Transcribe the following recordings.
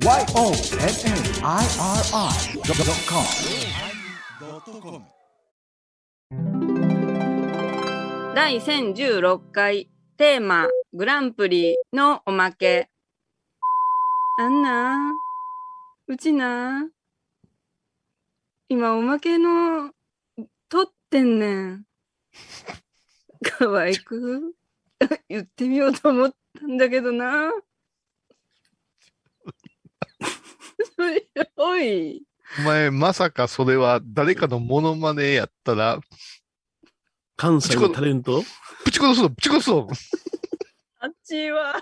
YONNIRI.com 第1016回テーマグランプリのおまけ。あんな、うちな、今おまけの、撮ってんねん。可愛く 言ってみようと思ったんだけどな。おい。お前、まさかそれは誰かのモノマネやったら、関西のタレント？プチ殺すぞ、プチ殺すぞ。あっちは。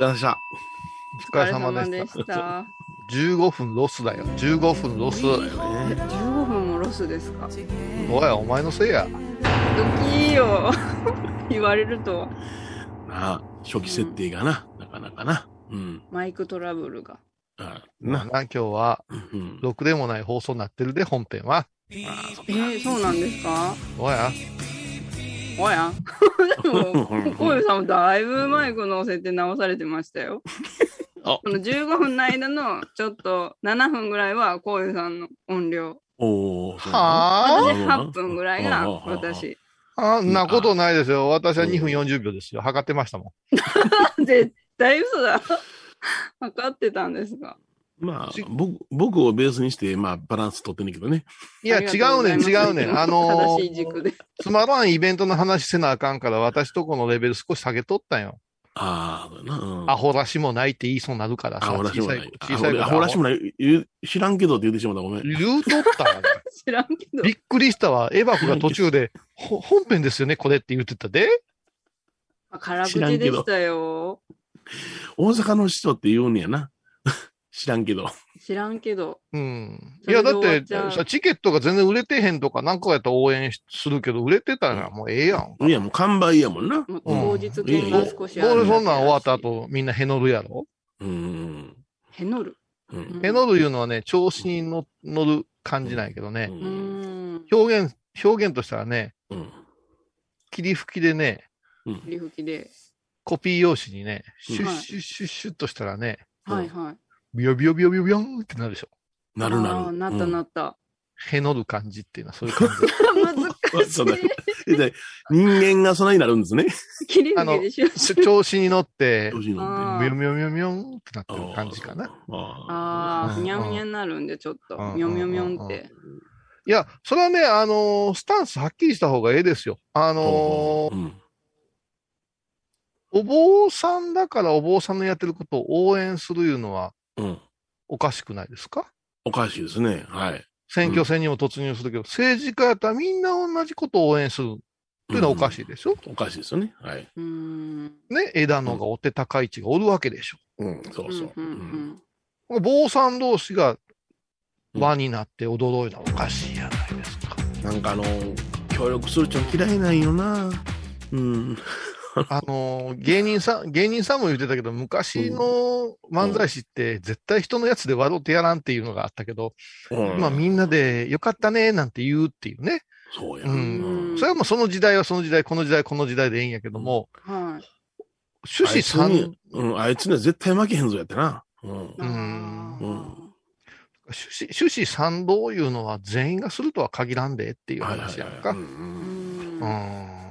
お疲れ様でした。お疲れ様でした。15分ロスだよ。15分ロス。ね15分もロスですか？おい、お前のせいや。ドキーよ。言われると、なあ、初期設定がな、なかなかな。うん。マイクトラブルが。あなな。今日は、うん。ろくでもない放送になってるで、本編は。あそっえー、そうなんですか？おや？おや？でも、コウさんもだいぶマイクの設定直されてましたよ。あこの15分の間のちょっと7分ぐらいはコウさんの音量。おーは私あ8分ぐらいが私。あんなことないですよ。私は2分40秒ですよ。測ってましたも 絶対嘘だ。分かってたんですが。まあ、僕、僕をベースにして、まあ、バランス取ってんねんけどね。ん。いや、違うねん、違うねん。あの。つまらんイベントの話せなあかんから、私とこのレベル少し下げとったんよ。あな。うんアホらしもないって言いそうになるからアさ。ホらしもない。小さいアホらしもない。知らんけどって言ってしまった。ごめん。言うとったわね。知らんけどび。っくりしたわ。エバフが途中で、ほ本編ですよね、これって言ってたで。辛口でしたよ。大阪の人って言うんやな。知らんけど。知らんけど。うん。いや、だってチケットが全然売れてへんとか、なんかやったら応援しするけど、売れてたらもうええやん。いや、もう完売やもんな。もう当日券が少しあ俺る。そんなん終わった。後、みんなへのるやろ？うん。へのる？うん。へのるいうのはね、調子に乗乗る感じなんやけどね。うーん。表現、表現としたらね、うん。霧吹きでね、振り吹きで。コピー用紙にね、シュッはいシュッシュッシュッとしたらね、はいはい。ビヨビヨビヨビヨビヨンってなるでしょ。なるなる。なったなった。へのる感じっていうのはそういう感じ。難しい。人間がそんなになるんですね。切り吹きでしょ。調子に乗って調、子に乗あってミョミョミョミョンってなってる感じかな。。ああふにゃふにゃになるんで、ちょっとう。んみょみょみょんって。いや、それはね、あのースタンスはっきりした方がええですよ。ああのーうん。お坊さんだからお坊さんのやってることを応援するいうのはうん。おかしくないですか？おかしいですね。はい。選挙戦にも突入するけど、政治家やったらみんな同じことを応援するっていうのはおかしいでしょ、おかしいですよね。はい。うーん。ね、枝野がお手高い地がおるわけでしょ。うん。そうそう。うんうん坊さん同士が輪になって踊ろうのはおかしいやないですか。なんかあの、協力するちょ嫌いなんよな。うん。あのー芸人さん、芸人さんも言ってたけど、昔の漫才師って絶対人のやつで笑ってやらんっていうのがあったけど、うんまあみんなでよかったねなんて言うっていうね。そうや。ううんん。それはもうその時代はその時代、この時代、この時代でいいんやけども、はい。趣旨三、あいつにうん、あいつには絶対負けへんぞやってな。うん。うんうん趣旨趣旨賛同いうのは全員がするとは限らんでっていうはいはい話やんか。はい。ううんうんん。ん。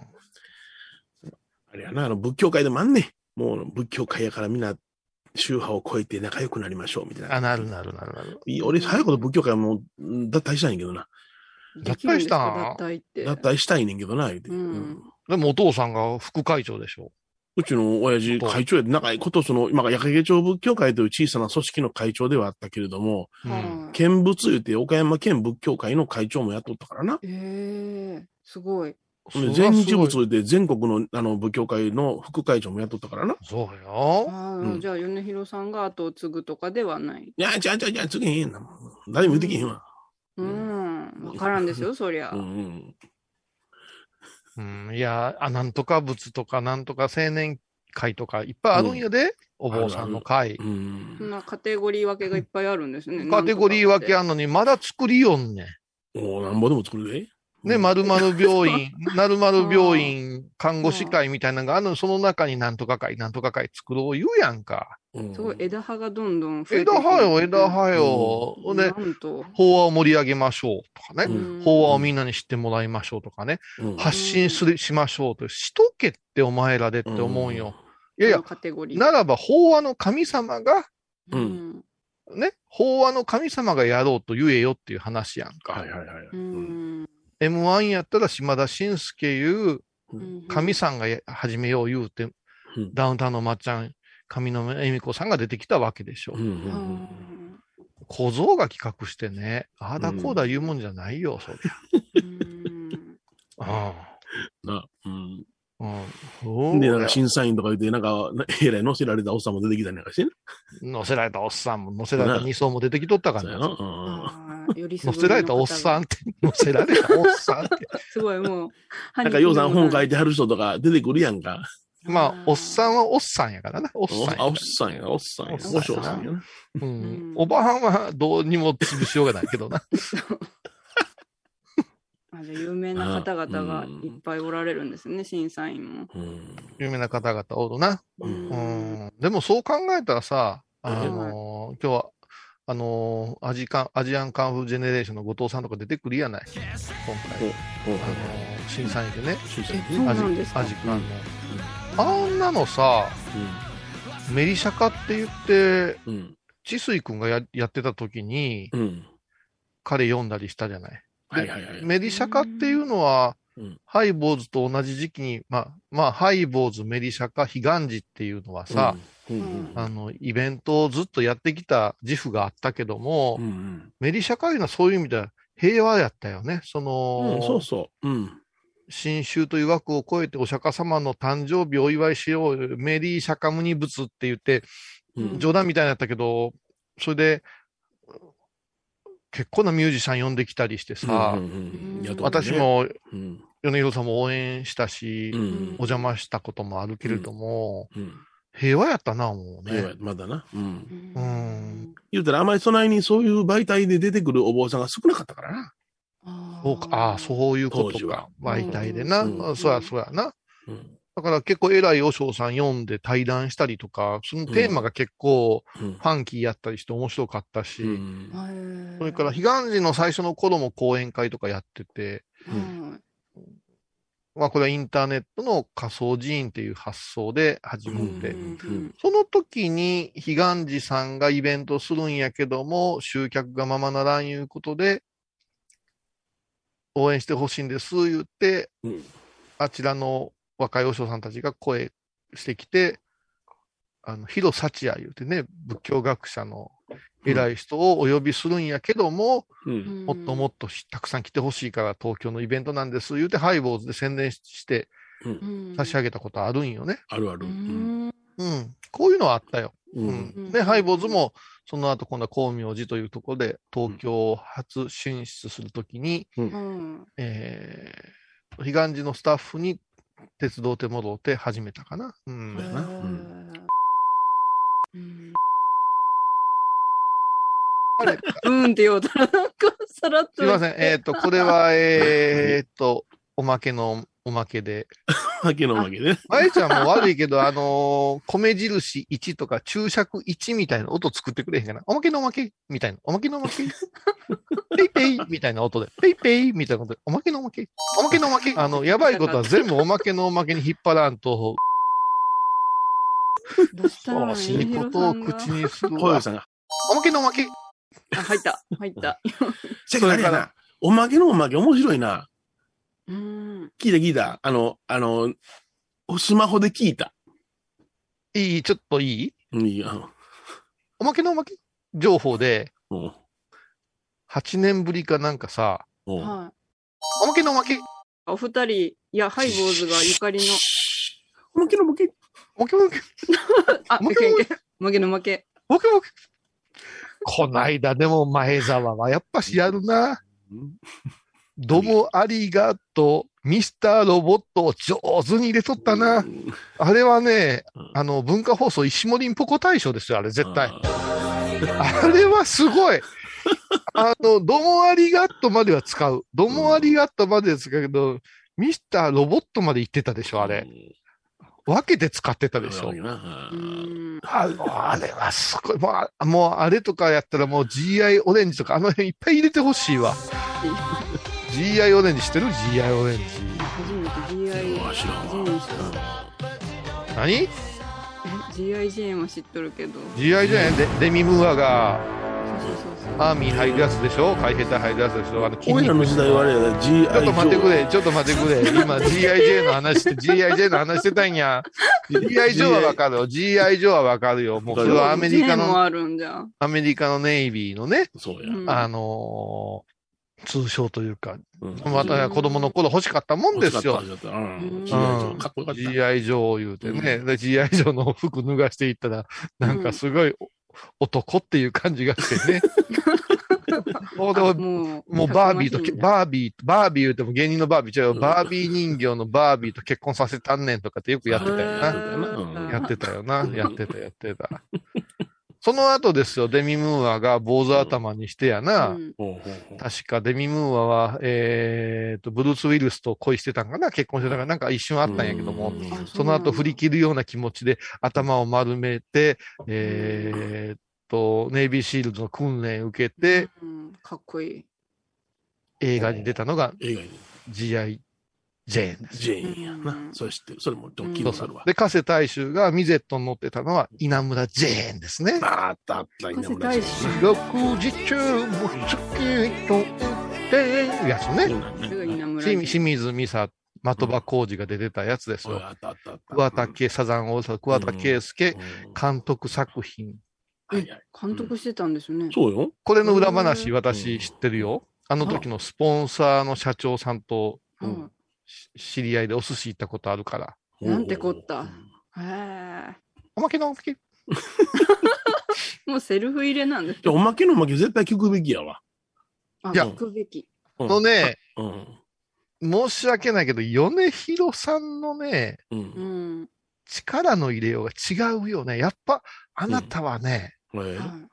あれやな、あの、仏教界でもあんねん。もう、仏教界やからみんな、宗派を超えて仲良くなりましょう、みたいな。あ、なるなるなるなる。いい俺、早いこと仏教界も、うん脱退したいんやけどな。脱退した脱退って。脱退したいねんけどな、言うて。うんうんでもお父さんが副会長でしょ？うちの親父会長やで、長いこと、その、今、矢掛町仏教会という小さな組織の会長ではあったけれども、うんはい見物言うて、岡山県仏教会の会長もやっとったからな。ええ、すごい。で全日仏言うて、全国のあの仏教会の副会長もやっとったからな。そうよ。うんじゃあ、米広さんが後を継ぐとかではない。いや、じゃあじゃあじゃへんな。誰も言うてけへんわ。ううんん。わからんですよ、そりゃう。んうん、いや、あ、なんとか仏とか、なんとか青年会とか、いっぱいあるんやで、お坊さんの会う。ん。そんなカテゴリー分けがいっぱいあるんですね。カテゴリー分けあんんのに、まだ作りよんねん。おなんぼでも作るで。ね、まるまる病院、なるまる病院看護師会みたいなのがあるの、その中になんとか会、なんとか会作ろう言うやんか。うんすごい枝葉がどんどん増えて枝葉よ、枝葉葉よ。ほんで。法話を盛り上げましょうとかね。うん法話をみんなに知ってもらいましょうとかね。うん発信する、しましょうと。しとけってお前らでって思うんよ。いやいやこの、カテゴリー。ならば法話の神様が、ううんん。ね、法話の神様がやろうと言えよっていう話やんか。はいはいはい。う。ん。M1 やったら島田紳介いううん神さんがや始めよう言うて、うんダウンタウンのまっちゃん、上野恵美子さんが出てきたわけでしょ。うんうんうん小僧が企画してね、ああだこうだ言うもんじゃないよ、そりうんゃ。なうんうん。うん。で、なんか審査員とか言って、なんか、なえらい乗せられたおっさんも出てきたりなんかしてね。乗せられたおっさんも、乗せられた二層も出てきとったからそうやな。な。うんあーよりすぐ乗せられたおっさんって、乗せられたおっさんって。すごいもう。なんか、ようさん本書いて。てはる人とか出てくるやんか。まあ、おっさんはおっさんやからな。おっおさんやあおっさんや、おっさんや。おっさんやおばはんはどうにも潰しようがないけどな。あじ有名な方々がいっぱいおられるんですね、審査員も。うん。有名な方々おるな。ううんん。でもそう考えたらさ、あのー今日は、あのーアジカン、アジアンカンフージェネレーションの後藤さんとか出てくるやない。今回。あのー審査員でね。審査員アジなんですか？アジカンの。あんなのさ、メリシャカって言って、うん。うん。治水くんがややってた時に、うん。彼読んだりしたじゃない。はいはいはい。メリシャカっていうのは、うんハイボーズと同じ時期に、まあ、まあ、ハイボーズ、メリシャカ、ヒガンジっていうのはさ、うん、うんあの、イベントをずっとやってきた自負があったけども、うんうん。メリシャカいうのはそういう意味では平和やったよね。その、うん、そうそう。うん。新州という枠を超えてお釈迦様の誕生日をお祝いしよう、メリーシャカムニ仏って言って、うん。冗談みたいになったけど、それで、結構なミュージシャン呼んできたりしてさ、うんうんうん私、も、うん。米広さんも応援したし、うんお邪魔したこともあるけれども、うん平和やったな、もう平和ね。まだな。うん。うん言うたら、あまりそないにそういう媒体で出てくるお坊さんが少なかったからな。そうか、ああ、そういうことか。媒体でな。うんうんそうや、そうやな。うん。だから結構偉い和尚さん読んで対談したりとか、そのテーマが結構うんファンキーやったりして面白かったし、うんそれから、彼岸寺の最初の頃も講演会とかやってて、まあこれはインターネットの仮想寺院っていう発想で始まって、うんその時に彼岸寺さんがイベントするんやけども、集客がままならんいうことで、応援してほしいんです、言って、うん。あちらの若い和尚さんたちが声してきて、あの、広幸也言うてね、仏教学者の偉い人をお呼びするんやけども、うん。もっともっとしたくさん来てほしいから東京のイベントなんです、言うてハイボーズで宣伝して差し上げたことあるんよね。あるある。うん。うん。こういうのはあったよ。う。うんん。で、ハイボーズも、その後今度は光明寺というところで東京初進出するときに、えー、彼岸寺のスタッフに鉄道手戻って始めたかな。うん。うんあれうんって言おうたら、なんか、さらっと。すいません。えっ、と、これは、えっ、と、おまけのおまけで。わけのわけね。まゆちゃんも悪いけど、あのー米印1とか注釈1みたいな音作ってくれへんかな？おまけのおまけみたいな。おまけのおまけ？ペイペイみたいな音で。ペイペイみたいな音で。おまけのおまけ？おまけのおまけ？あの、やばいことは全部おまけのおまけに引っ張らんと、どうしたの？いいことを口にするわ。小さんが。おまけのおまけあ、入った。入った。せやけどあれやな。おまけのおまけ面白いな。うん。聞いた聞いた。あの、あの、スマホで聞いた。いい？ちょっといい？うん、いいや。おまけのおまけ？情報で、うん。8年ぶりかなんかさ。おまけのおまけお二人、いや、ハイボーズがゆかりの、おまけのおまけ。おまけのおまけ あ、負け負け負けの負け。おまけのおまけこないだでも前澤はやっぱしやるな。うんどうもありがとう。ミスターロボットを上手に入れとったな。あれはねうん、あの、文化放送石森んぽこ大賞ですよ、あれ絶対。あれはすごい。あの、どうもありがとうまでは使う。どうもありがとうまでは使うけど、ミスターロボットまで行ってたでしょ、あれ。分けて使ってたうん。でしょ。ああれはすごい。もうあ、もうあれとかやったらもう GI オレンジとかあの辺いっぱい入れてほしいわ。GI オレンジ知ってる ?GI オレンジ。初めて GI あ知らんわジェーン知った。何？え GI ジェーンは知っとるけど。?GI じゃない？デデミムーアが。アーミー入るやつでしょ海兵隊入るやつでしょあのらの時代はあれやで、GI ちょっと待ってくれ、ちょっと待ってくれ。今 GIJ の話して、GIJ の話してたんや。GI ジョーはわかるよ。GI ジョーはわかるよ。もうそれはアメリカの。アメリカのネイビーのね、そうや。うんあのー通称というか、うんまた子供の頃欲しかったもんですよ。GI ジョーかっこよかった。GI ジョー言うてね。で GI ジョーの服脱がしていったら、なんかすごい男っていう感じがしてね。もうでももう、バービーとバービー、バービー言うても芸人のバービー違うよ。バービー人形のバービーと結婚させたんねんとかってよくやってたよな。うんやってたよな。やってた、やってた。その後ですよ、デミムーアが坊主頭にしてやな。うん。ほうほうほう。確かデミムーアは、えーと、ブルース・ウィルスと恋してたんかな。結婚してたんかな。なんか一瞬あったんやけども。うん。あその後振り切るような気持ちで頭を丸めて、えーっと、ネイビーシールドの訓練を受けて、うん。かっこいい。映画に出たのが映画に。G.I. ジェーンです。ジェーンやなう。んそれ知ってる。それも聞いそうそうたことあるわ。で、加瀬大衆がミゼットに乗ってたのは稲村ジェーンですね。あったあった、稲村加瀬ジェーン時中も好きとってやつそうね。清水美沙、的場浩二が出てたやつですよ。桑田佳、サザンオールスターズ桑田佳祐うん監督作品。はいはい監督してたんですよね。そうよ。これの裏話、うん私知ってるよ。あの時のスポンサーの社長さんとうんし知り合いでお寿司行ったことあるから。なんてこった？うんへえ。おまけのおまけ。もうセルフ入れなんですじゃあおまけのおまけ絶対聞くべきやわ。あ、いや聞くべき。うんのね、うん。申し訳ないけど、米広さんのね。力の入れようが違うよね。やっぱ、あなたはね、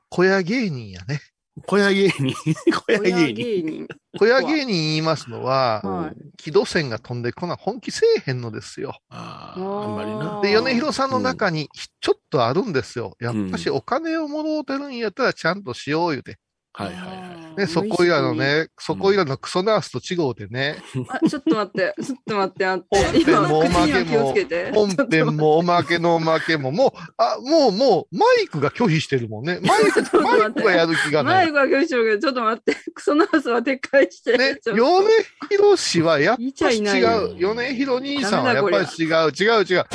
小屋芸人やね。小屋芸人。小屋親芸人。小屋芸人言いますのは、はい。軌道線が飛んでこな本気せえへんのですよ。ああ、あんまりな。で、米広さんの中にちょっとあるんですよ。やっぱしお金をもろうてるんやったらちゃんとしよう言うて。はいはいはい。ね、そこいらのね、そこいらのクソナースと違うてね、あ、ちょっと待って、ちょっと待って、あって。本編もおまけも口には気をつけて。本編もおまけのおまけも、もう、あ、もう、もう、マイクが拒否してるもんね。マイク、ちょっと待ってマイクがやる気がない。マイクは拒否してるけど、ちょっと待って。クソナースは撤回して。ね、ちょっと米広氏はやっいちゃぱりいないよ違う。米広兄さんはやっぱり違う、違う、違う。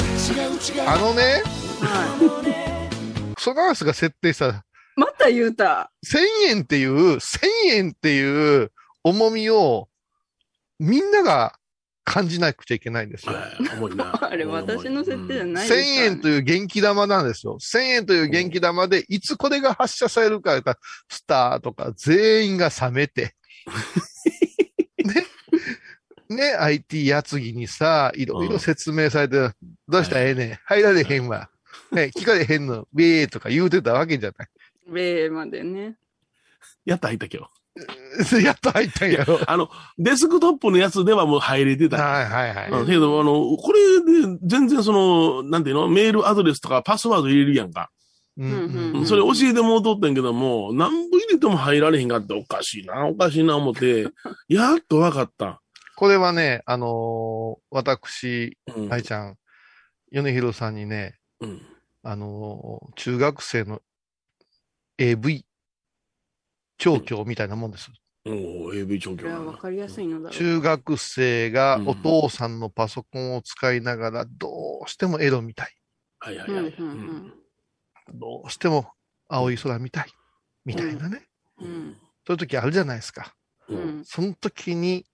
あのね、はクソナースが設定したい。また言うた。1000円っていう、1000円っていう重みを、みんなが感じなくちゃいけないんですよ。はい重いな。あれ、私の設定じゃない1000ですからね円という元気玉なんですよ。1000円という元気玉で、いつこれが発射されるか言ったら、スターとか全員が冷めて。ね。ね、IT やつぎにさ、いろいろ説明されて、どうした？らええねん。入られへんわ。ね、聞かれへんの、ウェーとか言うてたわけじゃない。米までね。やった入ったけど。やっと入ったんやろ。あの、デスクトップのやつではもう入れてた。はいはいはい。うん、けど、あの、これで全然その、なんていうの？メールアドレスとかパスワード入れるやんか。うんうんうんそれ教えてもうとってんけども、何部入れても入られへんかっておかしいな、おかしいな思って、やっとわかった。これはね、あのー私、うん。愛ちゃん、米広さんにね、うん。あのー中学生の AV 調教みたいなもんです。おお AV 調教これは分かりやすいのだろう。中学生がうんお父さんのパソコンを使いながら、どうしてもエロ見たい。はいはいはい。うんうんどうしても青い空見たい。みたいなね。うんそういう時あるじゃないですか。う。うんん。その時に、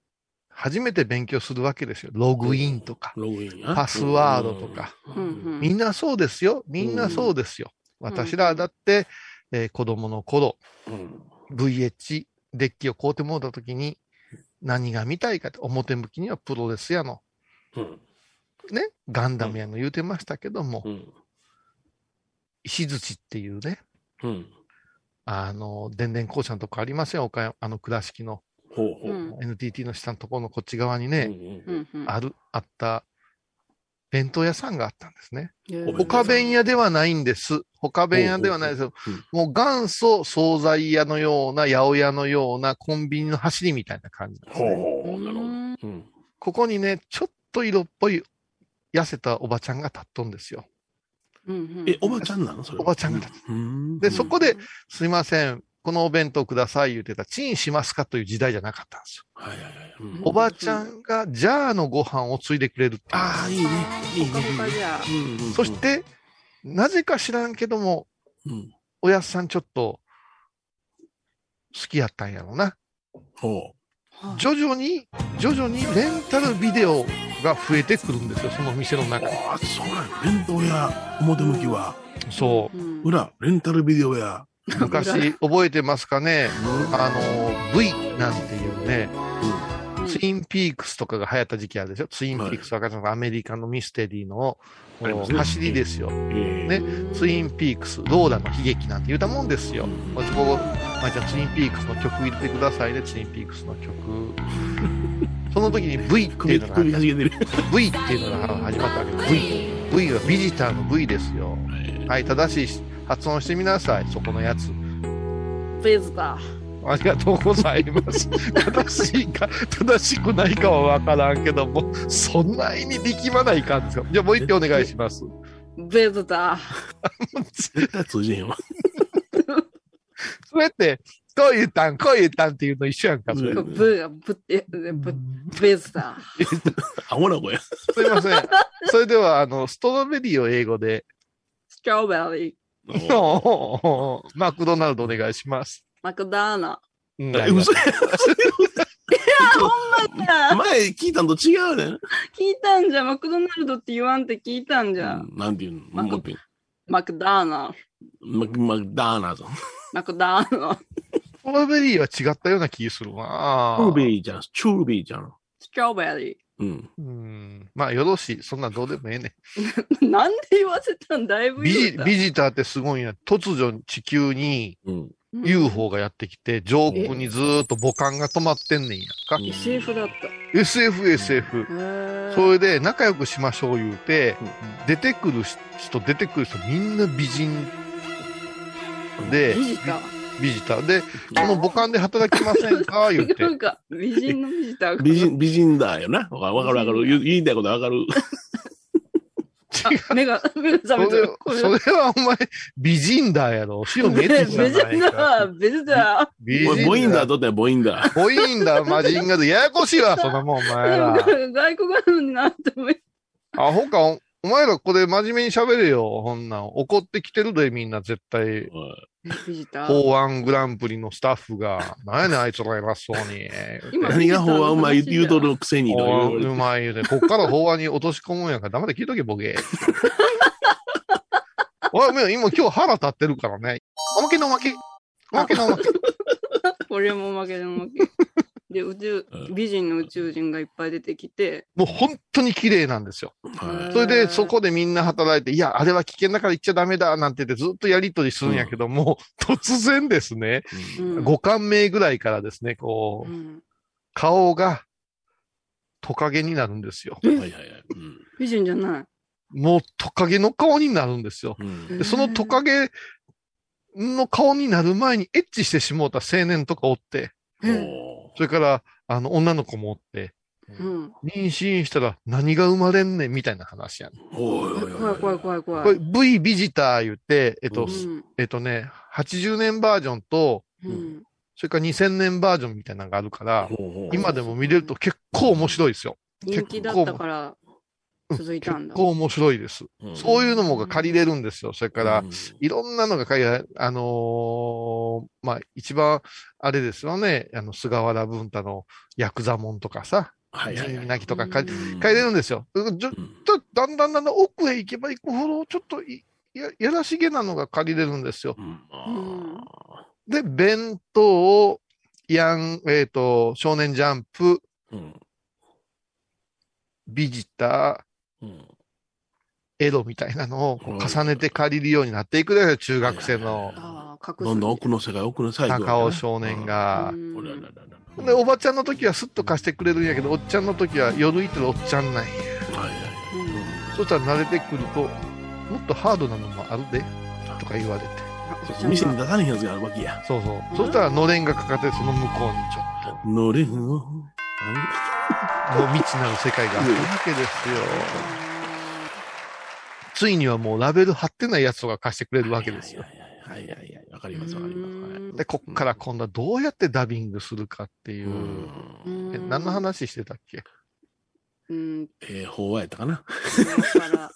初めて勉強するわけですよ。ログインとか、ログインや。パスワードとか。うんうんみんなそうですよ。みんなそうですよ。私らだって、えー子供の頃、うん。VH デッキを買うてもらった時に、何が見たいかって、表向きにはプロレスやの、うん。ね、ガンダムやの言うてましたけども、うん。石槌っていうね、うん。あの、電電公社のとこありません岡山、あの倉敷の。ほうほう NTT の下のところのこっち側にうね、んうんうんうん。ある、あった、弁当屋さんがあったんですね。他弁屋ではないんです。他弁屋ではないですよ。もう元祖惣菜屋のような、八百屋のようなコンビニの走りみたいな感じですね。ほう。なるほど。うんうん。ここにね、ちょっと色っぽい痩せたおばちゃんが立っとんですよ。うんうんえ、おばちゃんなの？それは。おばちゃんが立つ。うん。で、そこで、すいません、このお弁当ください言ってたら、チンしますかという時代じゃなかったんですよ。はいはいはい。うんおばちゃんがジャーのご飯をついでくれるってああ、いいね。いいね。そし、て、なぜか知らんけども、うん。おやっさんちょっと、好きやったんやろな。ほ徐々に、徐々にレンタルビデオが増えてくるんですよ、その店のう。中に。ああ、そうなの。弁当屋、表向きは、そう。うん裏、レンタルビデオ屋。昔、覚えてますかね？うんあの、V なんていうね、うんツインピークスとかが流行った時期あるでしょ？ツインピークスわかるのかアメリカのミステリーの走りですよ。えねツインピークス、ローラの悲劇なんて言うたもんですよ。ここ、まあ、じゃあツインピークスの曲入れてくださいね、ツインピークスの曲。その時に V ってい首、うのが。V っていうのが始まったわけです。V。V はビジターの V ですよ。はい、正しい発音してみなさい、そこのやつ。ベズだ。ありがとうございます。正しいか、正しくないかはわからんけども、そんなに力まないかんですよ。じゃあもう一回お願いします。ベズだ。絶対通じへんわ。それって、こう言ったん、こう言ったんっていうの一緒やんか、ブがブブ、ベズだ。アホな子や。すいません。それでは、あの、ストロベリーを英語で、ストロベリー。マクドナルドお願いします。マクダーナ。うんえ嘘や。や前聞いたのと違うねん。聞いたんじゃ。マクドナルドって言わんって聞いたんじゃ。うんなんていうの？マクマクダーナ。マクマクダーナーズ。マクダーナ。ストロベリーは違ったような気するなチューベリーじゃん。チューベリーじゃん。ストロベリうん。うん。まあ、よろしい。そんなんどうでもええね。ー。なんで言わせたんだいぶビジ。ビジターってすごいんや。突如地球に UFO がやってきて、上空にずーっと母艦が止まってんねんやんか。うん SF だっ SF、SF。た。へーそれで仲良くしましょう言うて、うん出てくる人、出てくる人みんな美人で、ビジター。ビジターで、この母艦で働きませんか？言ってな。んか、美人のビジターが。美人、美人だよな。わかるわかるわかる。言いたいことわかる。あ 目が、目が覚めそれてる。それはお前、美人だやろ。塩メテベじゃジないか。ター、ベジタ美おいボインダーだ。とってボインダー。ボインダー、マジンガーで、ややこしいわ、そんなもん、お前ら。ー。外国なのになって思い。アホか、おお前らこれ真面目に喋れよ、ほんなん。怒ってきてるで、みんな絶対。法案グランプリのスタッフが、なんやねん、あいつら偉そうに。今何が法案うまい言うとるくせにと法案言ううまい言うて、こっから法案に落とし込むんやから、黙って聞いとけ、ボケ。おい、もう今今日腹立ってるからね。おまけのおまけ。おまけのおまけ。これも負けの負け。で、宇宙う、ん美人の宇宙人がいっぱい出てきて、もう本当に綺麗なんですよ。はそれで、そこでみんな働いて、いや、あれは危険だから行っちゃダメだ、なんて言ってずっとやりとりするんやけども、突然ですね、い。うん五感目ぐらいからですね、こう、うん顔がトカゲになるんですよ。はいはいはい。美人じゃない。もうトカゲの顔になるんですよ。うんでそのトカゲの顔になる前にエッチしてしもうた青年とかおって、それから、あの、女の子もおって、うん。妊娠したら何が生まれんねんみたいな話やねん。ーおいおいおい怖い怖い怖い怖い。これ V ビジター言って、えっと、うんえっとね、80年バージョンと、うん。それから2000年バージョンみたいなのがあるから、今でも見れると結構面白いですよ。人気だったから続いたんだ。結構面白いです。うんそういうのもが借りれるんですよ。それから、うんいろんなのが借りれる。あのーまあ、一番、あれですよね。あの、菅原文太のヤクザモンとかさ、はいはいはい。泣きとか借りうん借りれるんですよ。ちょっうんと、だんだんだんだん奥へ行けば行くほど、ちょっといや、やらしげなのが借りれるんですよ。うんあで、弁当を、ヤン、えっ、と、少年ジャンプ、ーうんビジター、うんエロみたいなのを重ねて借りるようになっていくだよ、中学生の。どんどん奥の世界、奥のサイド。高尾少年がで、おばちゃんの時はスッと貸してくれるんやけど、おっちゃんの時は夜行ってるおっちゃんなんや。そしたら慣れてくると、もっとハードなのもあるで、とか言われて。店に出されへんやつがあるわけや。そうそう。そしたらのれんがかかって、その向こうにちょっと、のれんを。もう未知なる世界があるわけですよ。ついにはもうラベル貼ってないやつとか貸してくれるわけですよ。はいはいはい。わかりますわかります。はいで、こっから今度はどうやってダビングするかっていうう。え何の話してたっけうん。えー、法話やったかな。だから、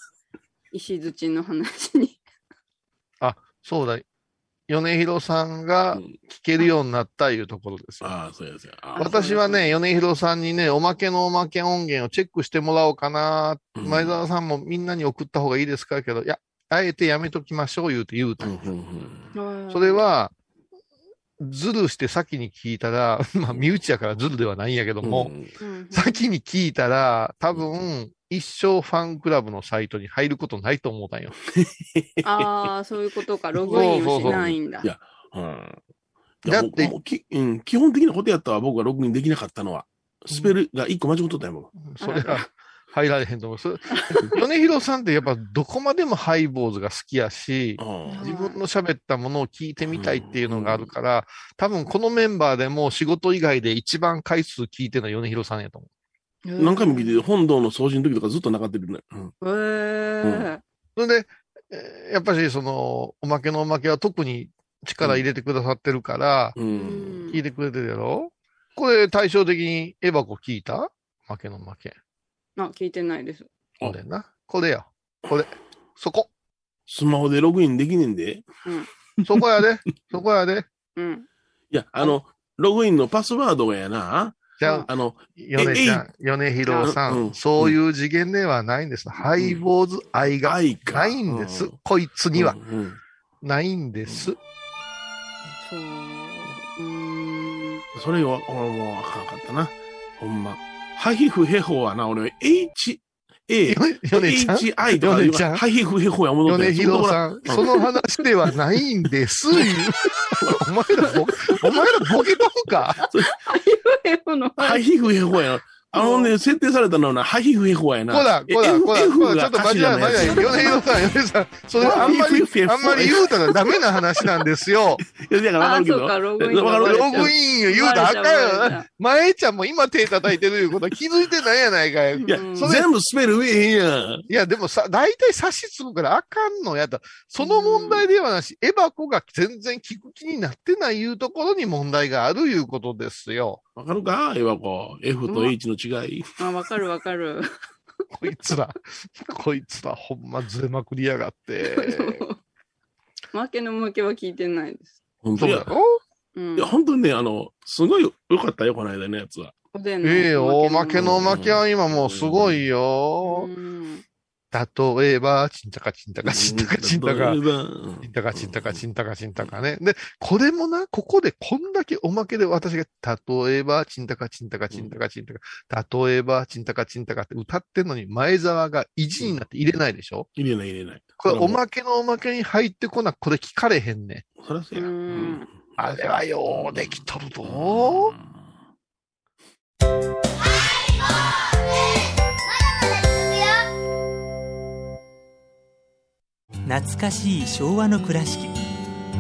石槌の話に。そうだ。米広さんがうん。聞けるようになったいうところですよ。ああ、そうですよ。あ私はね、米広さんにね、おまけのおまけ音源をチェックしてもらおうかな。うん。前澤さんもみんなに送った方がいいですか？けど、いや、あえてやめときましょう言うて言うた。うんうんうん。それ、は、ズルして先に聞いたら、まあ、身内やからズルではないんやけども、先に聞いたら、多分、一生ファンクラブのサイトに入ることないと思ったんよ。ああ、そういうことか。ログインをしないんだ。いやうんだってもうきうん、基本的なことやったわ、僕がログインできなかったのは。スペルが一個間違っとったよ、もそれは入られへんと思う。米広さんってやっぱどこまでもハイボーズが好きやし、う。自分の喋ったものを聞いてみたいっていうのがあるから、多分このメンバーでも仕事以外で一番回数聞いてるのは米広さんやと思何回も聞いて、本堂の掃除の時とかずっと流ってるね。うんへえ。う。それで、えーやっぱしその、おまけのおまけは特に力入れてくださってるから、う。うんん聞いてくれてるやろ？これ対照的にエバコ聞いた？負けの負け。あ、聞いてないです。これな。これや。これ。そこ。スマホでログインできねえんで。そこやで。そこやで。うん。いや、あの、ログインのパスワードがやな。じゃあ、あの、米ちゃん、米広さん、うんそういう次元ではないんです。ハイボーズ愛が。ないんです。うんこいつにはないんです。そ。それは、俺もうあかんかったな。ほんま。ハヒフヘホはな、俺、H、A、HI とかハヒフヘホやもの米広さん、その話ではないんです。お前らボ、お前らボケとんか のハヒフヘホや。あのね、設定されたのはな、ハヒフヘホやな。こら、こら、F こら、F こら、ちょがっと待ちな、待ちな、米広さん、米広さん、それあんまり、あんまり言うたらダメな話なんですよ。いや、だからわかあ、るけど。ログインログイン言うたらあかんよ。前ちゃんも今手叩いてるいうことは気づいてないやないかい。全部スペル言えへんやん。いや、でもさ、大体差しつくからあかんのやった。その問題ではなし、エバコが全然聞く気になってないいうところに問題があるいうことですよ。わかるか？エワコ。F と H の違い？あ、わかるわかる。こいつら、こいつらほんまずれまくりやがって。負けの負けは聞いてないです。本当や。そうんいや、。本当にね、あの、すごい良かったよ、この間のやつは。おでんのええよ、おまけのおままけは今もうすごいよ。うん例えば、ちんたかちんたかちんたかちんたかう。んちんたかちんたかちんたかちんたかね。で、これもな、ここでこんだけおまけで私が、例えば、ちんたかちんたかちんたかちんたか、例えば、ちんたかちんたかって歌ってんのに、前澤が意地になって入れないでしょ？入れない入れない。これおまけのおまけに入ってこな、これ聞かれへんね。そらそうや。あれはようできとるぞ。懐かしい昭和の倉敷。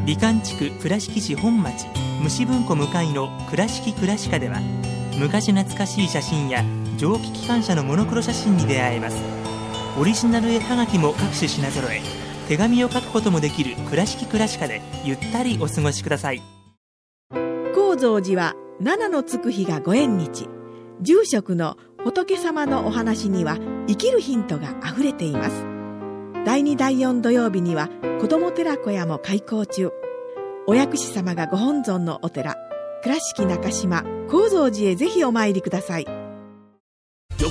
美観地区倉敷市本町虫文庫向かいの「倉敷倉歯科」では昔懐かしい写真や蒸気機関車のモノクロ写真に出会えます。オリジナル絵はがきも各種品揃え手紙を書くこともできる「倉敷倉歯科」でゆったりお過ごしください。高蔵寺は七のつく日がご縁日。住職の仏様のお話には生きるヒントがあふれています。第2第4土曜日には子ども寺小屋も開校中。お薬師様がご本尊のお寺倉敷中島・高蔵寺へぜひお参りください。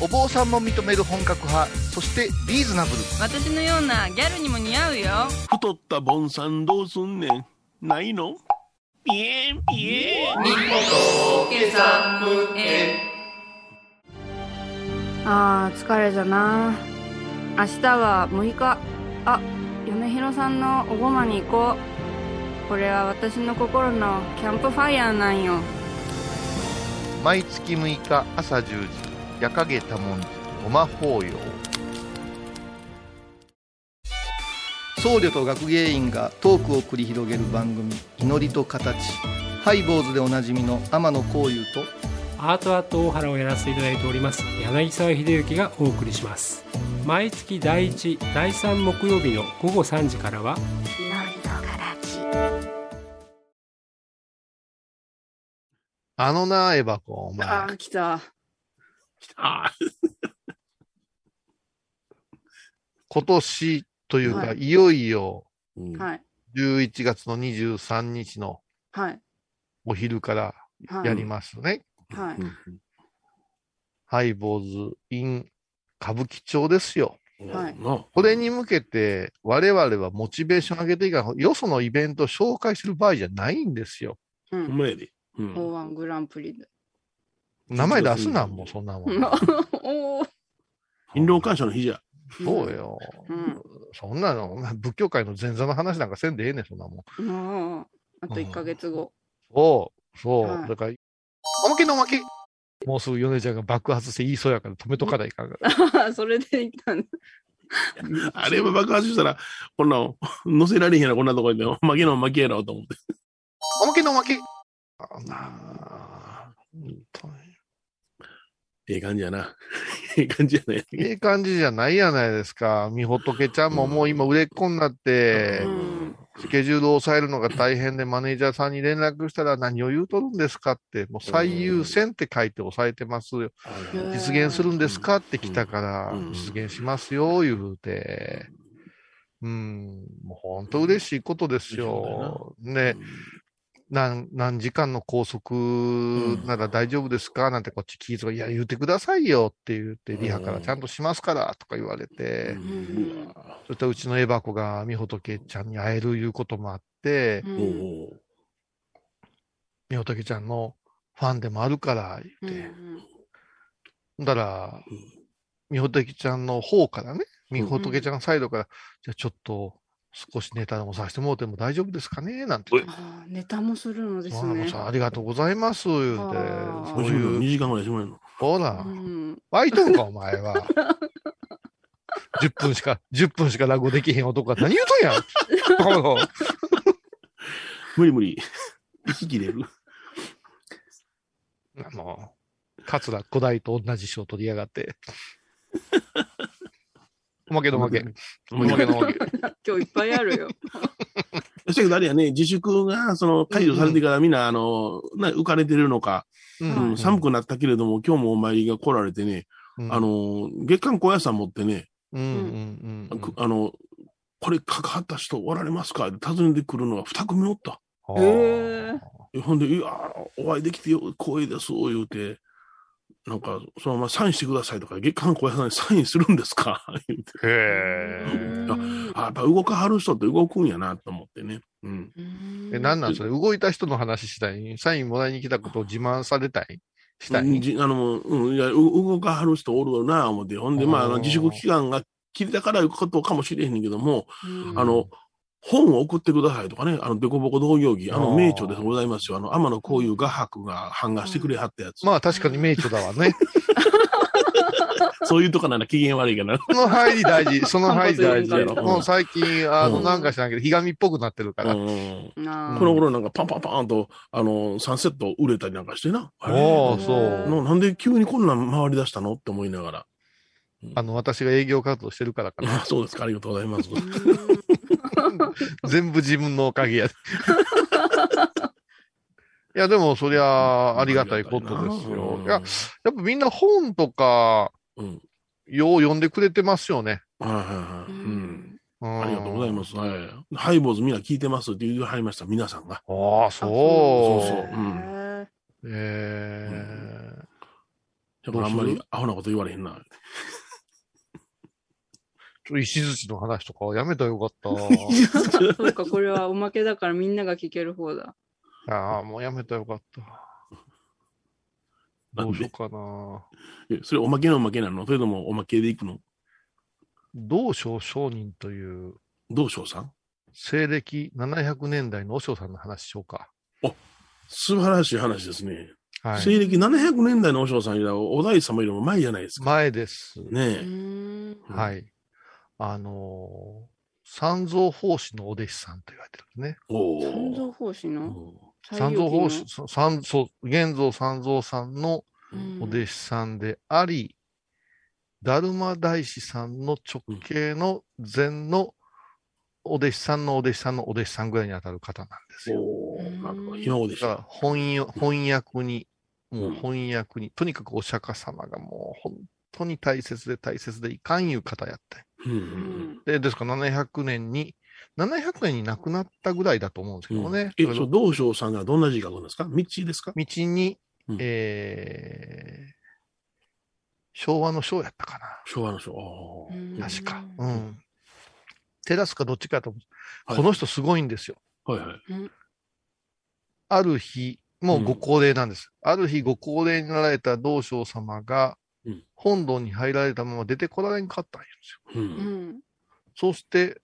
お坊さんも認める本格派そしてリーズナブル。私のようなギャルにも似合うよ。太ったボンさんどうすんねん。ないの？ピエンピエン。あー疲れじゃな。明日は6日。あ米広さんのおごまに行こう。これは私の心のキャンプファイヤーなんよ。毎月6日朝10時夜影多文字ごま法要僧侶と学芸員がトークを繰り広げる番組「祈りと形」ハイボーズでおなじみの天野幸雄とアートアート大原をやらせていただいております柳沢秀幸がお送りします。毎月第1第3木曜日の午後3時からはあのなエバコお前。あー来たあ 今年というか、、はい。よいよーはい。11月の23日のはい。お昼からはい。やりますね、はい。ハイボーズ in 歌舞伎町ですよ。はい。なこれに向けて我々はモチベーション上げていかない。よそのイベントを紹介する場合じゃないんですよ。うん。ほんまやで。うん。グランプリで名前出すなもうそんなもん おお勤労感謝の日じゃ。そうよ、うんそんなの、仏教界の前座の話なんかせんでええねん、そんなもん。うんあと1ヶ月後そう、そう。はいだから、おまけのおまけ。もうすぐ米ちゃんが爆発して言いそうやから止めとかないかんから。それで言ったんだ あれは爆発したら、こんな、乗せられへんやろ、こんなとこで。負けの負けやろ、と思って。おまけのおまけ。あなあ、本当にええ感じやな。ええ感じやね。ええ感じじゃないやないですか。みほとけちゃんももう今売れっ子になって、うんスケジュールを抑えるのが大変で、マネージャーさんに連絡したら何を言うとるんですかって、もう最優先って書いて抑えてますよ。うん実現するんですかって来たからうん、実現しますよ、言うて。うん、もう本当嬉しいことですよ。ね、何、何時間の拘束なら大丈夫ですか？なんてこっち聞いて、いや、言ってくださいよって言って、リハからちゃんとしますからとか言われて、うん。そしたらうちのエバコがみほとけちゃんに会えるいうこともあってみほとけちゃんのファンでもあるから言って、ほん。だらうん、みほとけちゃんの方からね、みほとけちゃんサイドから、じゃあちょっと少しネタでもさせてもらっても大丈夫ですかね？なんて。ネタもするのですねさありがとうございます、言うて。そう50分いう、2時間ぐらいしてもらえるの。ほらう、ん湧いとんか、お前は。10分しか、10分しか落語できへん男が何言うとんやん。無理無理。息切れる。あの、桂古代と同じ賞取りやがって。おまけのおまけ。おまけのおまけ。今日いっぱいあるよ。そしたけどあれやね、自粛が、その、解除されてからみんな、あの、な浮かれてるのか、うんうん寒くなったけれども、今日もお参りが来られてね、うんあ、の、月刊高野山持ってね、うんうんうんくあの、これ関わった人おられますか？って尋ねてくるのが二組おった。うん。へーえほんで、いや、お会いできてよ光栄です、言うて、なんか、そのままサインしてくださいとか、月刊高野山にサインするんですか？言うて。へあ、やっぱ動かはる人って動くんやなと思ってね。うん。え、なんなん？それ動いた人の話したい？サインもらいに来たことを自慢されたい？したい？じあの、うん、いや、う動かはる人おるよな、思って。ほんで、まあ自粛期間が切れたからいうことかもしれへんけども、うん。あの、本を送ってくださいとかね、あの、デコボコ同業儀、あの、名著でございますよ。あの、天野こういう画伯が版画してくれはったやつ。まあ確かに名著だわね。そういうとこなら機嫌悪いかな。その入 り大事。その入り大事もう最近、あの、うんなんか知らんけど、ひがみっぽくなってるから。この頃なんかパンパンパンと、あの、サンセット売れたりなんかしてな。あれおー、そう。ななんで急にこんなん回り出したの？って思いながら。あの、私が営業活動してるからかな。あそうですか、ありがとうございます。全部自分のおかげやで。いや、でも、そりゃ、ありがたいことですよ。いや、やっぱみんな本とか、うん。よう読んでくれてますよね。はいはいはい。ありがとうございます。はい。ハイボーズみんな聞いてますって言いはりました、皆さんが。ああ、そう。そうそううんへえやっぱあんまりアホなこと言われへんな。石槌の話とかやめたらよかった。ーそうか、これはおまけだからみんなが聞ける方だ。ああ、もうやめたらよかった。どうしようかな。えそれおまけのおまけなの？それともおまけでいくの？道昌商人という道章さん？西暦700年代の和尚さんの話しようか。素晴らしい話ですね。はい。西暦700年代の和尚さんやお大師様よりも前じゃないですか。前です。うねえ。はい。あのー三蔵法師のお弟子さんと言われてるんですね。お三蔵お。法師の？お三蔵法師、そ三そう、玄蔵三蔵さんのうんお弟子さんであり、達磨大師さんの直系の禅のお弟子さんのお弟子さんのお弟子さんぐらいに当たる方なんですよ。おーなるほど。ひ孫でしだからた。翻訳翻訳に、もううん翻訳に、とにかくお釈迦様がもう本当に大切で大切でいかんいう方やって。うんううんんで、ですから700年に、700年に亡くなったぐらいだと思うんですけどね。え、そのそう、道章さんがどんな字書くんですか？道ですか？道に、うんえー、昭和の章やったかな。昭和の章。確か。うん。照らすかどっちかやと思う。はいこの人すごいんですよ。はいはい。ある日、もうご高齢なんです。ある日ご高齢になられた道昌様がうん、本堂に入られたまま出てこられんかったんですよ。う。うんん。そして、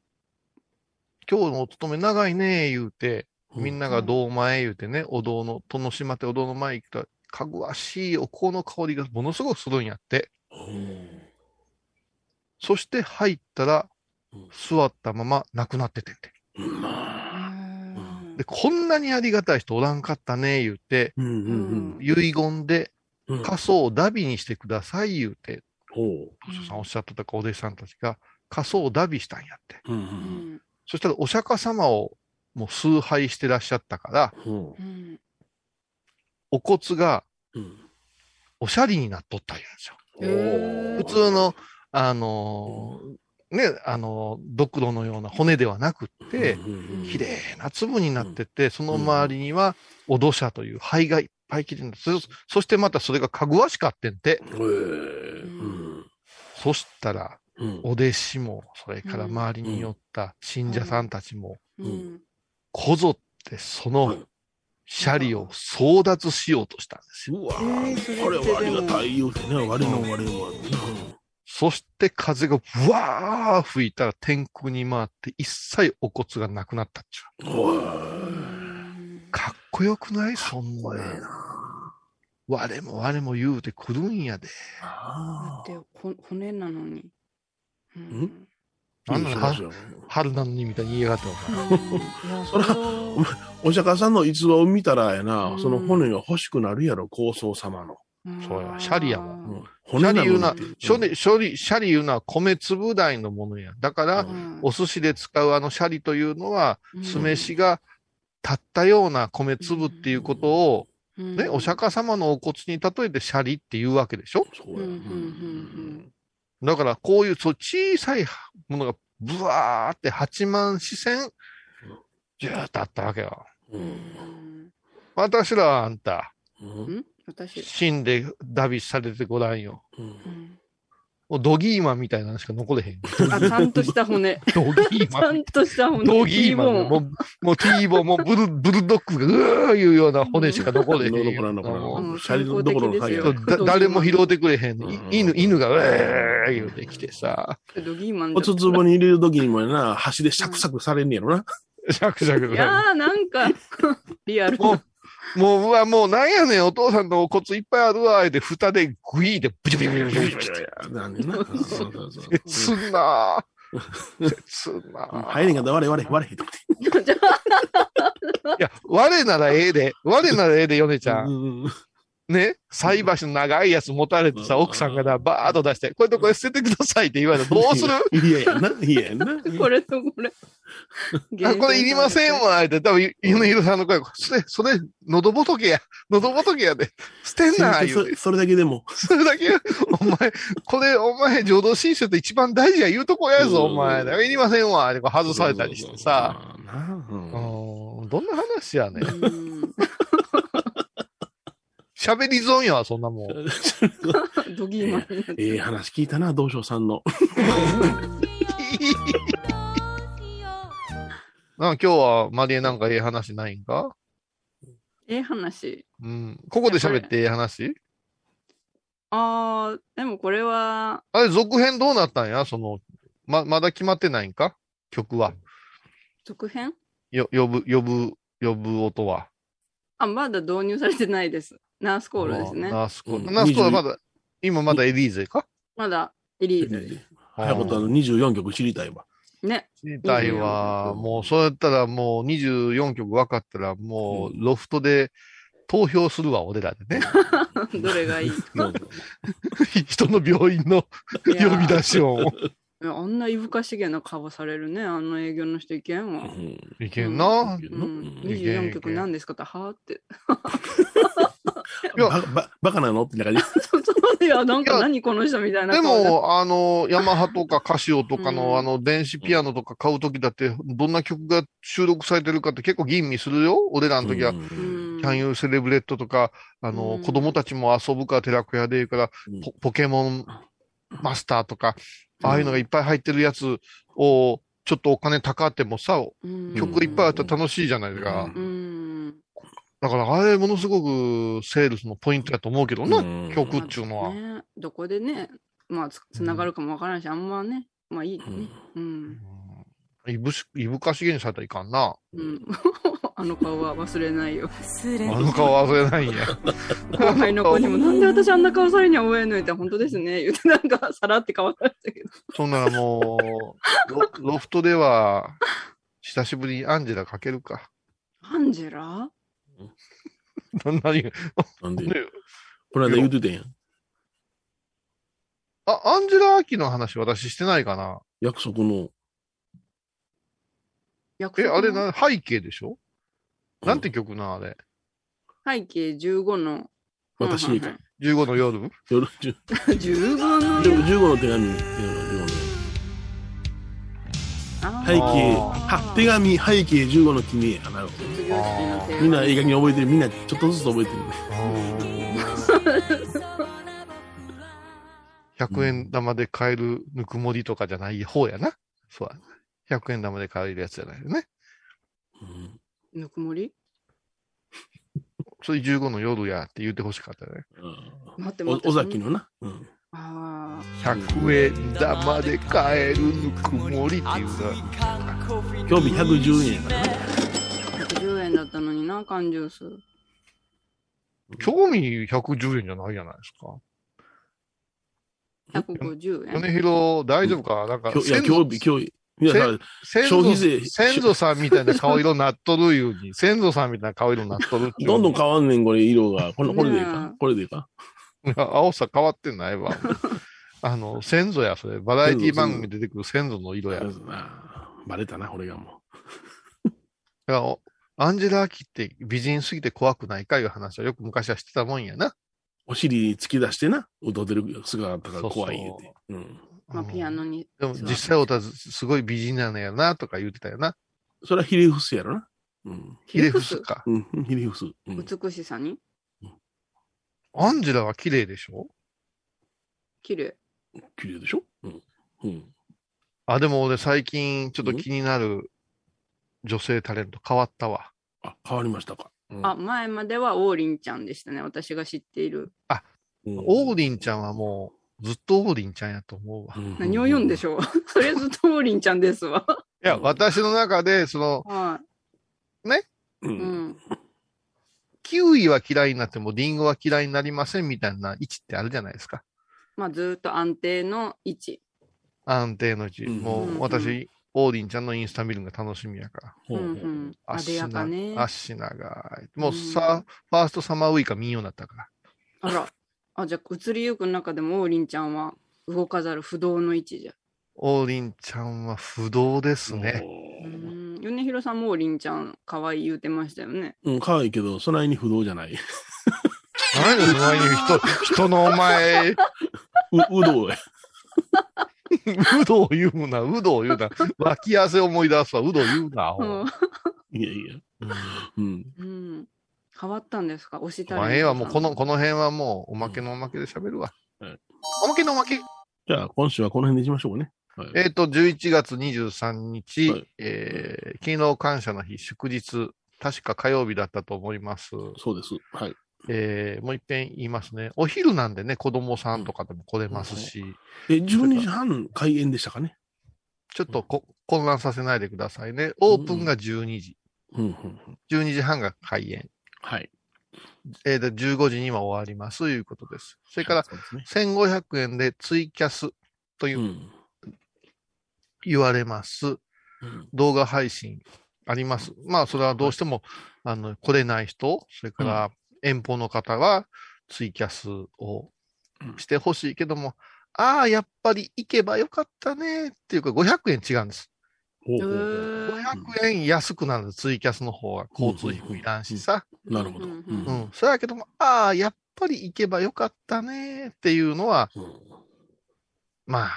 今日のお勤め長いね言うて、みんなが堂前言うてね、お堂の、殿島ってお堂の前行くと、かぐわしいお香の香りがものすごくするんやって。そして入ったらうん、座ったまま亡くなっててんて。で、こんなにありがたい人おらんかったね、言うて、うんうん遺言でうん。仮想をダビにしてください、言うて、ほう。図書さんおっしゃってたか、お弟子さんたちが仮想をダビしたんやって。うんう。うんんそしたらお釈迦様をもう崇拝してらっしゃったから、ほうんお骨がう。うん。おしゃりになっとったんですよ。普通の、あのーね、あのードクロのような骨ではなくって、うん綺麗な粒になってて、その周りには、お土砂という灰がいっぱい切れるんです。そそしてまたそれがかぐわしかってんて。そしたら、うん。お弟子も、それから周りに寄った信者さんたちも、うん。こぞってそのシャリを争奪しようとしたんですよ。うわえーそれはありがたい言うてね、割のうん割の割そして風がブワー吹いたら天空に回って一切お骨がなくなったっちゅう。かっこよくない？そんな。な。我も我も言うてくるんやで。だあってほ骨なのに。うんなんなの？春なのにみたいに言いやがって そらお釈迦さんの逸話を見たらやな、うんその骨が欲しくなるやろ、高僧様の。そうやシャリやもん。うん。シャリ言うな骨処理、処理、シャリ言うのは米粒大のものや。だから、うん。お寿司で使うあのシャリというのは、うん。酢飯が立ったような米粒っていうことを、うん。ね、お釈迦様のお骨に例えてシャリっていうわけでしょ？そうや。うんうんうん。だから、こういうそう小さいものがブワーって8万四千、ジューッとあったわけよ。私らはあんた、うん死んでダビされてごらんよ。うん。うんもうドギーマンみたいなのしか残れへん。あちゃんとした骨。ドギーちマン。ゃんとした骨。ドギーマン。もう、もうティーボー、もうブル、ブルドッグが、うーいうような骨しか残れへんよ。残らん残らんもううん。シャリのどころの誰も拾うてくれへん犬、犬が、うー言うてきてさ、ドギーマンおつつぼに入れるときにもやな、箸でシャクシャクされんねやろな。シャクシャク。いやーなんかリアルもう、うわ、もうなんやねん、お父さんのお骨いっぱいあるわ、で、蓋でグイーでブチブチブチブチブチブチ。なんな。そうそうそう切なぁ。切なぁ。入れんかったら割れ割れ割れへんとかいや、我ならええで。我ならええで、ヨネちゃん。うんね、菜箸の長いやつ持たれてさ、奥さんがな、バーッと出して、これとこれ捨ててくださいって言われたらどうする？嫌やな、嫌やな。これとこれ。あ、これいりませんわ、って、多分、ゆのひろさんの声が、それ、それ、喉仏や、喉仏やで、捨てんな、言うて。そそれだけでも。それだけ、お前、これ、お前、浄土真宗って一番大事や言うとこやぞ、お前。いりませんわ、ってこう外されたりしてさ。どんな話やねん。うん喋り損やわ、そんなもん。ドギーマンになってええ話聞いたな、道昌さんの。なんか今日はマリエなんかええ話ないんかええ話。うん。ここで喋ってええ話ああ、でもこれは、あれ、続編どうなったんやその、ま、まだ決まってないんか曲は。続編よ、呼ぶ、呼ぶ、呼ぶ音は。あ、まだ導入されてないです。ナースコールですね。ナースコール。うんナースコールはまだ、今まだエリーゼか？まだエリーゼです。早ことあの24曲知りたいわ。ね。知りたいわ。もう、そうやったらもう24曲分かったら、もう、ロフトで投票するわ、俺らでね。どれがいい？人の病院のいや呼び出し音。いやあんないぶかしげな顔されるね。あの営業の人いけんわ。うんいけんな。うん、いけん24曲何ですかって、はーって。いやバババカなの？ってな感じ。そうそういや、なんか何この人みたいなで。も、あの、ヤマハとかカシオとかの、うんあの、電子ピアノとか買うときだって、どんな曲が収録されてるかって結構吟味するよ。俺らの時は、キャンユーセレブレットとか、あの、うん子供たちも遊ぶか寺子屋で言うから、うんポポケモンマスターとか、ああいうのがいっぱい入ってるやつを、ちょっとお金高ってもさ、うん曲いっぱいあったら楽しいじゃないですか。うん。だから、あれ、ものすごくセールスのポイントだと思うけどな、うん曲っていうのは。ね、どこでね、まあつ、つながるかもわからないし、あんまね、まあいいね。うん。うんいぶし、いぶかしげにされたらいかんな。うん。あの顔は忘れないよ。あの顔忘れないんや。後輩の子にも、なんで私あんな顔されには応援のって、本当ですね。言って、なんか、さらって顔されたけど。そんならもう、ロロフトでは、久しぶりにアンジェラかけるか。アンジェラ？何なんで、ねこの間言うてたやん。あ、アンジェラ・アキの話私してないかな？約束の。え、約束の？あれな、背景でしょ？なんて曲な、あれ。背景15の。私にか。15の夜？夜、10 15の。15の手紙。15のあー背景、あは、手紙、背景15の君へ。あなるみんな映画に覚えてる。みんなちょっとずつ覚えてるね。100円玉で買えるぬくもりとかじゃない方やな。そうや。100円玉で買えるやつじゃないよね。うんぬくもり？それ15の夜やって言ってほしかったね。待って待って。お尾崎のな。うんあ100円玉で買えるぬくもりっていうな。今日日110円やからな。あ、110円だったのにな、缶ジュース。興味110円じゃないじゃないですか。150円。米広大丈夫か？なんか今日いや、先祖今日日、今日日。皆さん、先祖先祖さんみたいな顔色になっとるいうに、先祖さんみたいな顔色になっとるどんどん変わんねん、これ、色が。これこれでいいねかこれでいいかいや青さ変わってないわ。あの、先祖や、それ。バラエティ番組で出てくる先祖の色や。バレたな、俺がも らおアンジェラ・アキって美人すぎて怖くないかいう話はよく昔はしてたもんやな。う。お尻突き出してな、歌ってる姿が怖い言うそうて。うん。まあ、ピアノに。でも実際おたずすごい美人なのやなとか言ってたよな。それはヒレフスやろな。うん。ヒレフス？か。うん、ヒレフス。うん。美しさに？アンジェラは綺麗でしょ？綺麗。綺麗でしょ？うん。うん。あ、でも俺最近ちょっと気になる女性タレント変わったわ。あ、変わりましたか？うんあ、前までは王林ちゃんでしたね。私が知っている。うんオーリンちゃんはもうずっとオーリンちゃんやと思うわ。いうん何を言うんでしょう？それずっと王林ちゃんですわ。や、私の中で、その、はう。い。うんん。キウイは嫌いになってもリンゴは嫌いになりませんみたいな位置ってあるじゃないですか。まあ、ずっと安定の位置。安定の位置。うんもうんう私、オーリンちゃんのインスタ見るのが楽しみやから。うんう。んあでやかね。足長い。もううんさ、ファーストサマーウイカ見んようになったから。あら。あ、じゃあ、移りゆく中でも王林ちゃんは動かざる不動の位置じゃ。王林ちゃんは不動ですね。うーん。米広さんも王林ちゃん可愛い言うてましたよね。うん、可愛いけど、そないに不動じゃない。う、何でその前に人、人のお前、うどうや。うどを言うな、うどを言うな。脇汗思い出すわ、うど言うな。いやいや。うん。うん。変わったんですか？押したまあ、ええわ、もうこの、この辺はもう、おまけのおまけで喋るわ。はいおまけのおまけ。じゃあ、今週はこの辺でいきましょうかね。はい。えっ、と、11月23日、はいえー、勤労感謝の日、祝日、確か火曜日だったと思います。そうです。はい。えー、もう一遍言いますね。お昼なんでね、子供さんとかでも来れますし、え、12時半開演でしたかね？ちょっとこ混乱させないでくださいね。オープンが12時。うん、うん、うん。12時半が開演。はい。えー、で15時には終わりますということです。それから、そうですね。1500円でツイキャスというう、ん。言われます。うん動画配信あります。まあ、それはどうしても、あの、来れない人、それから遠方の方はツイキャスをしてほしいけども、ああ、やっぱり行けばよかったねっていうか、500円違うんです。ほうほうほうへー500円安くなるんです、ツイキャスの方は。交通費もいらんしさ。なるほど。ううん。それやけども、ああ、やっぱり行けばよかったねっていうのは、うんまあ、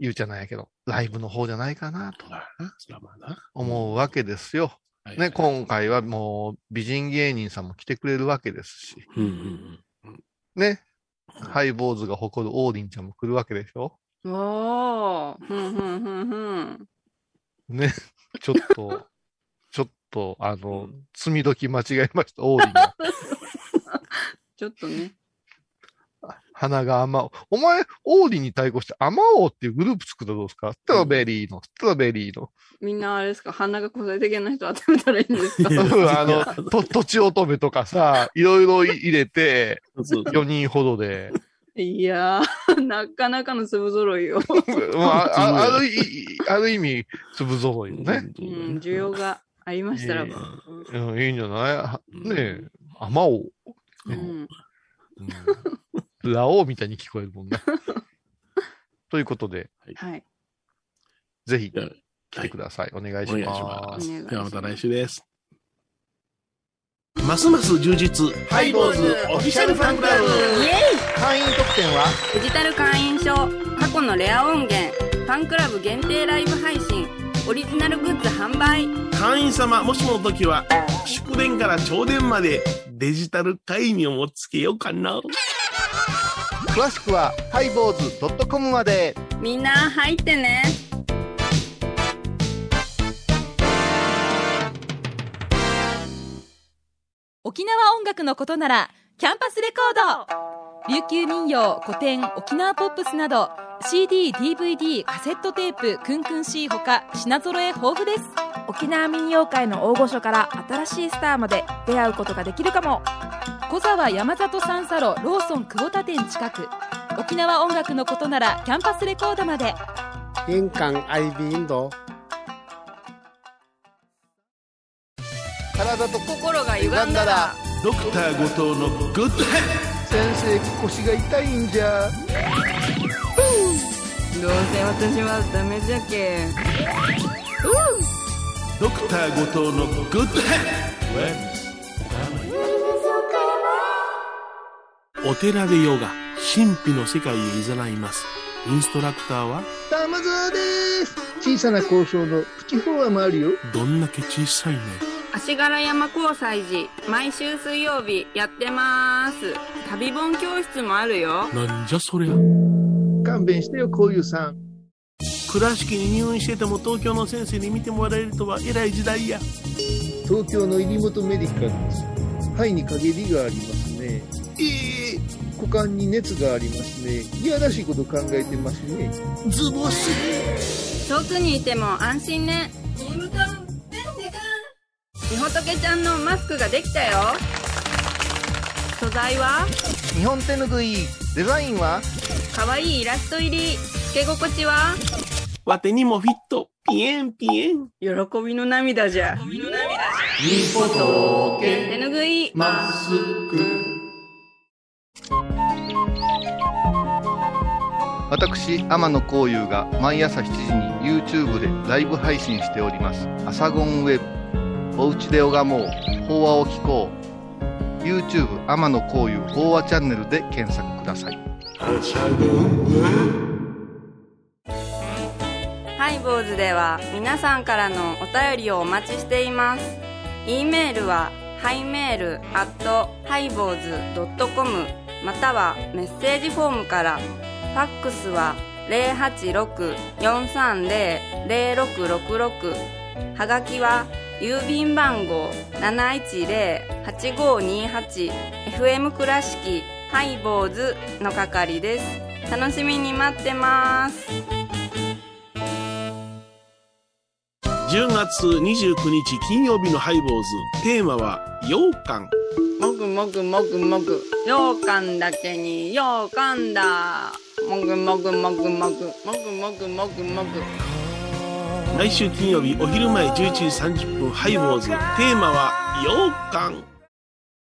言うじゃないけど、ライブの方じゃないかなと思うわけですよ。ね、はいはい今回はもう美人芸人さんも来てくれるわけですし、うんうんうん。ね、ハイボーズが誇るオーディンちゃんも来るわけでしょおー。ふんふんふんふん。ね、ちょっと、ちょっと、あの、積み時間違えました、オーディンが。ちょっとね。鼻が甘お。お前、オーディンに対抗して、甘おうっていうグループ作ったらどうですか？ストロベリーの、ストロベリーの。みんなあれですか？鼻が個性的な人集めたらいいんですか？あの、と、とちおとめとかさ、いろいろ入れて、そう4人ほどで。いやー、なかなかの粒揃いよ。まあ、ああるい、ある意味、粒揃いよね。うん、需要がありましたらば。うん、いいんじゃない？はねえ、甘おう。うん。うん、ラオウみたいに聞こえるもんね。ということで、はい。ぜひ来てください。お願いしお願いしま。ますではまた来週です。ますます充実。ハイボーズオフィシャルファンクラブ。会員特典は？デジタル会員証、過去のレア音源、ファンクラブ限定ライブ配信、オリジナルグッズ販売。会員様、もしもの時は、祝電から朝電までデジタル会員をつけようかな。詳しくはハイボーズ .com まで。みんな入ってね。沖縄音楽のことならキャンパスレコード。琉球民謡古典沖縄ポップスなど CD、DVD、カセットテープクンクン C ほか品揃え豊富です。沖縄民謡界の大御所から新しいスターまで出会うことができるかも小沢山里三佐路ローソン久保田店近く。沖縄音楽のことならキャンパスレコードまで。玄関アイビーインド。体と心が歪歪んだら。ドクター後藤のグッドヘッ先生腰が痛いんじゃ。どうせ私はダメじゃけ。ドクター後藤のグッドお寺でヨガ神秘の世界へ誘います。インストラクターは玉沢です。小さな交渉のプチフォアもあるよ。どんだけ小さいね。足柄山交際時、毎週水曜日やってます。旅本教室もあるよ。なんじゃそりゃ。勘弁してよこういうさん。倉敷に入院してても東京の先生に見てもらえるとは偉い時代や。東京の入本メディカルです。肺に陰りがありますね。ええ股間に熱がありますね。いやらしいこと考えてますね。ズボス遠くにいても安心ね。みほとけちゃんのマスクができたよ。素材は？日本手ぬぐい。デザインは？かわいいイラスト入り。つけ心地は？わてにもフィット。ピエンピエン。喜びの涙じゃ。手ぬぐい。まっす私天野幸雄が毎朝7時に YouTube でライブ配信しております「アサゴンウェブ」「おうちで拝もう。法話を聞こう」YouTube 天野幸雄法話チャンネルで検索ください。ハイボーズでは皆さんからのお便りをお待ちしています。e メールはハイメールアットハイボーズドットコム。またはメッセージフォームから。ファックスは086-430-0666はがきは郵便番号 710-8528FM 倉敷ハイボーズの係です。楽しみに待ってます。10月29日金曜日のハイボーズ。テーマは、羊羹。もぐもぐもぐもぐ羊羹だけに羊羹だもぐもぐもぐもぐもぐもぐもぐもぐ来週金曜日お昼前11時30分ハイボーズ。テーマは、羊羹。